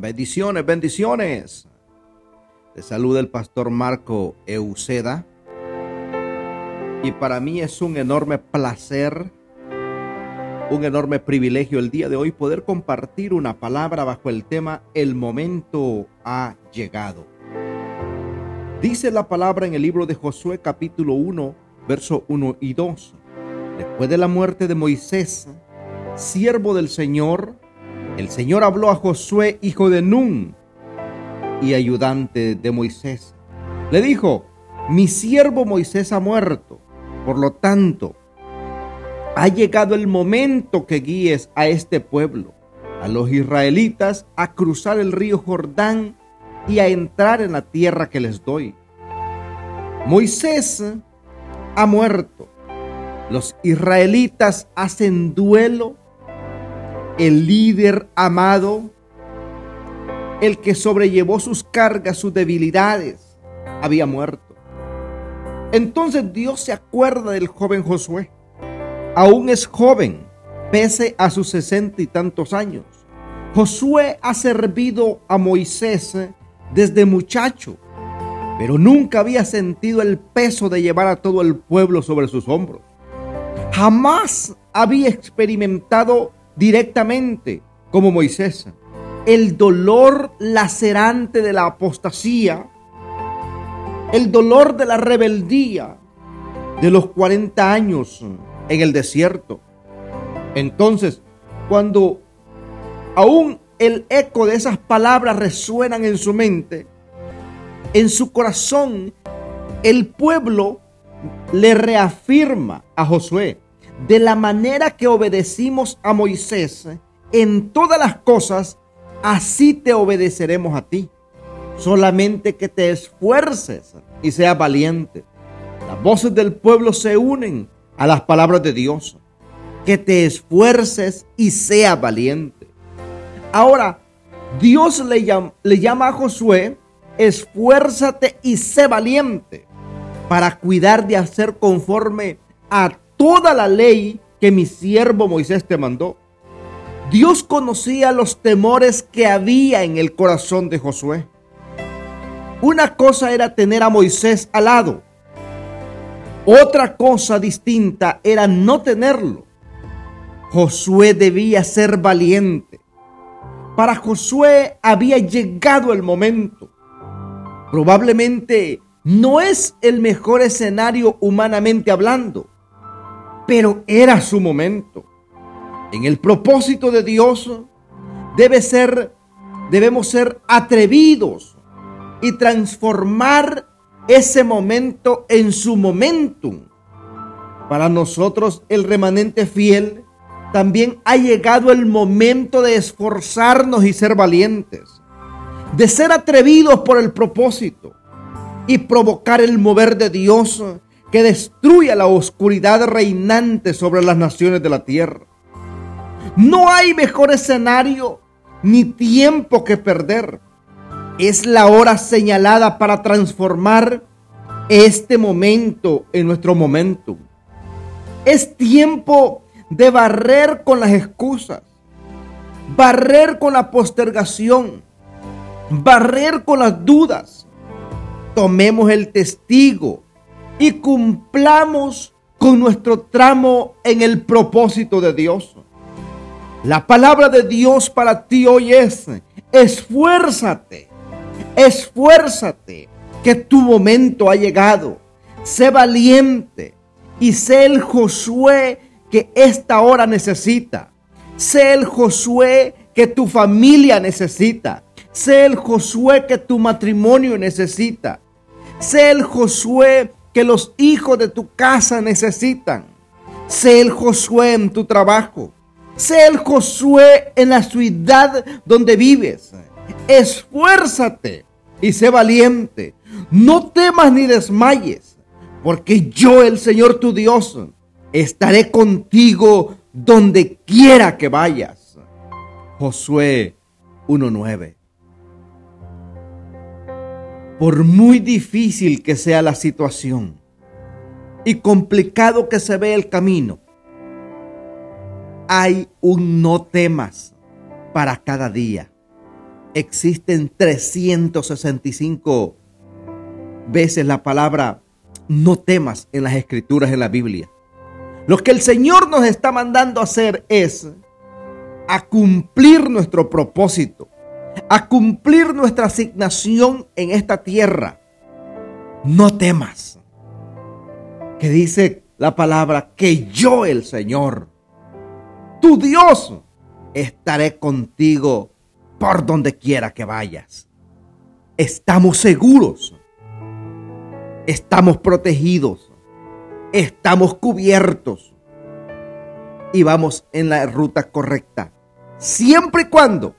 Bendiciones, bendiciones. Te saluda el pastor Marco Euseda. Y para mí es un enorme placer, un enorme privilegio el día de hoy poder compartir una palabra bajo el tema El momento ha llegado. Dice la palabra en el libro de Josué capítulo 1, verso 1 y 2. Después de la muerte de Moisés, siervo del Señor, el Señor habló a Josué, hijo de Nun, y ayudante de Moisés. Le dijo, mi siervo Moisés ha muerto, por lo tanto, ha llegado el momento que guíes a este pueblo, a los israelitas, a cruzar el río Jordán y a entrar en la tierra que les doy. Moisés ha muerto. Los israelitas hacen duelo. El líder amado, el que sobrellevó sus cargas, sus debilidades, había muerto. Entonces Dios se acuerda del joven Josué. Aún es joven, pese a sus sesenta y tantos años. Josué ha servido a Moisés desde muchacho, pero nunca había sentido el peso de llevar a todo el pueblo sobre sus hombros jamás había experimentado directamente como Moisés el dolor lacerante de la apostasía, el dolor de la rebeldía de los 40 años en el desierto. Entonces, cuando aún el eco de esas palabras resuenan en su mente, en su corazón, el pueblo le reafirma a Josué de la manera que obedecimos a Moisés en todas las cosas, así te obedeceremos a ti. Solamente que te esfuerces y seas valiente. Las voces del pueblo se unen a las palabras de Dios. Que te esfuerces y seas valiente. Ahora, Dios le llama, le llama a Josué, esfuérzate y sé valiente para cuidar de hacer conforme a toda la ley que mi siervo Moisés te mandó. Dios conocía los temores que había en el corazón de Josué. Una cosa era tener a Moisés al lado. Otra cosa distinta era no tenerlo. Josué debía ser valiente. Para Josué había llegado el momento. Probablemente no es el mejor escenario humanamente hablando pero era su momento. En el propósito de Dios debe ser, debemos ser atrevidos y transformar ese momento en su momentum. Para nosotros, el remanente fiel, también ha llegado el momento de esforzarnos y ser valientes, de ser atrevidos por el propósito y provocar el mover de Dios que destruya la oscuridad reinante sobre las naciones de la tierra. No hay mejor escenario ni tiempo que perder. Es la hora señalada para transformar este momento en nuestro momento. Es tiempo de barrer con las excusas, barrer con la postergación, barrer con las dudas. Tomemos el testigo y cumplamos con nuestro tramo en el propósito de Dios. La palabra de Dios para ti hoy es, esfuérzate, esfuérzate, que tu momento ha llegado. Sé valiente y sé el Josué que esta hora necesita. Sé el Josué que tu familia necesita. Sé el Josué que tu matrimonio necesita. Sé el Josué que los hijos de tu casa necesitan. Sé el Josué en tu trabajo. Sé el Josué en la ciudad donde vives. Esfuérzate y sé valiente. No temas ni desmayes, porque yo, el Señor tu Dios, estaré contigo donde quiera que vayas. Josué 1.9 por muy difícil que sea la situación y complicado que se ve el camino, hay un no temas para cada día. existen 365 veces la palabra no temas en las escrituras en la Biblia. Lo que el Señor nos está mandando a hacer es a cumplir nuestro propósito, a cumplir nuestra asignación en esta tierra. No temas. Que dice la palabra que yo el Señor, tu Dios, estaré contigo por donde quiera que vayas. Estamos seguros. Estamos protegidos. Estamos cubiertos. Y vamos en la ruta correcta. Siempre y cuando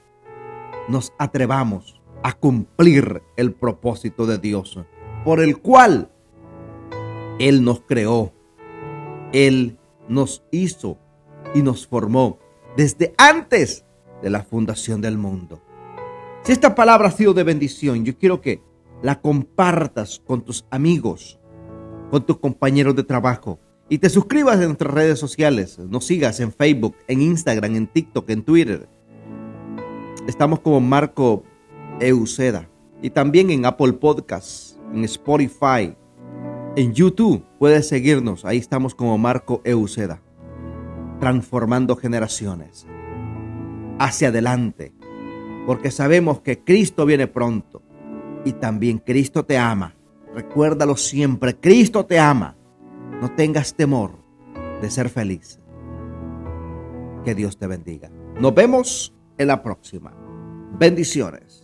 nos atrevamos a cumplir el propósito de Dios, por el cual Él nos creó, Él nos hizo y nos formó desde antes de la fundación del mundo. Si esta palabra ha sido de bendición, yo quiero que la compartas con tus amigos, con tus compañeros de trabajo y te suscribas en nuestras redes sociales. Nos sigas en Facebook, en Instagram, en TikTok, en Twitter. Estamos como Marco Euceda y también en Apple Podcasts, en Spotify, en YouTube. Puedes seguirnos, ahí estamos como Marco Euceda, transformando generaciones hacia adelante, porque sabemos que Cristo viene pronto y también Cristo te ama. Recuérdalo siempre, Cristo te ama. No tengas temor de ser feliz. Que Dios te bendiga. Nos vemos en la próxima. Bendiciones.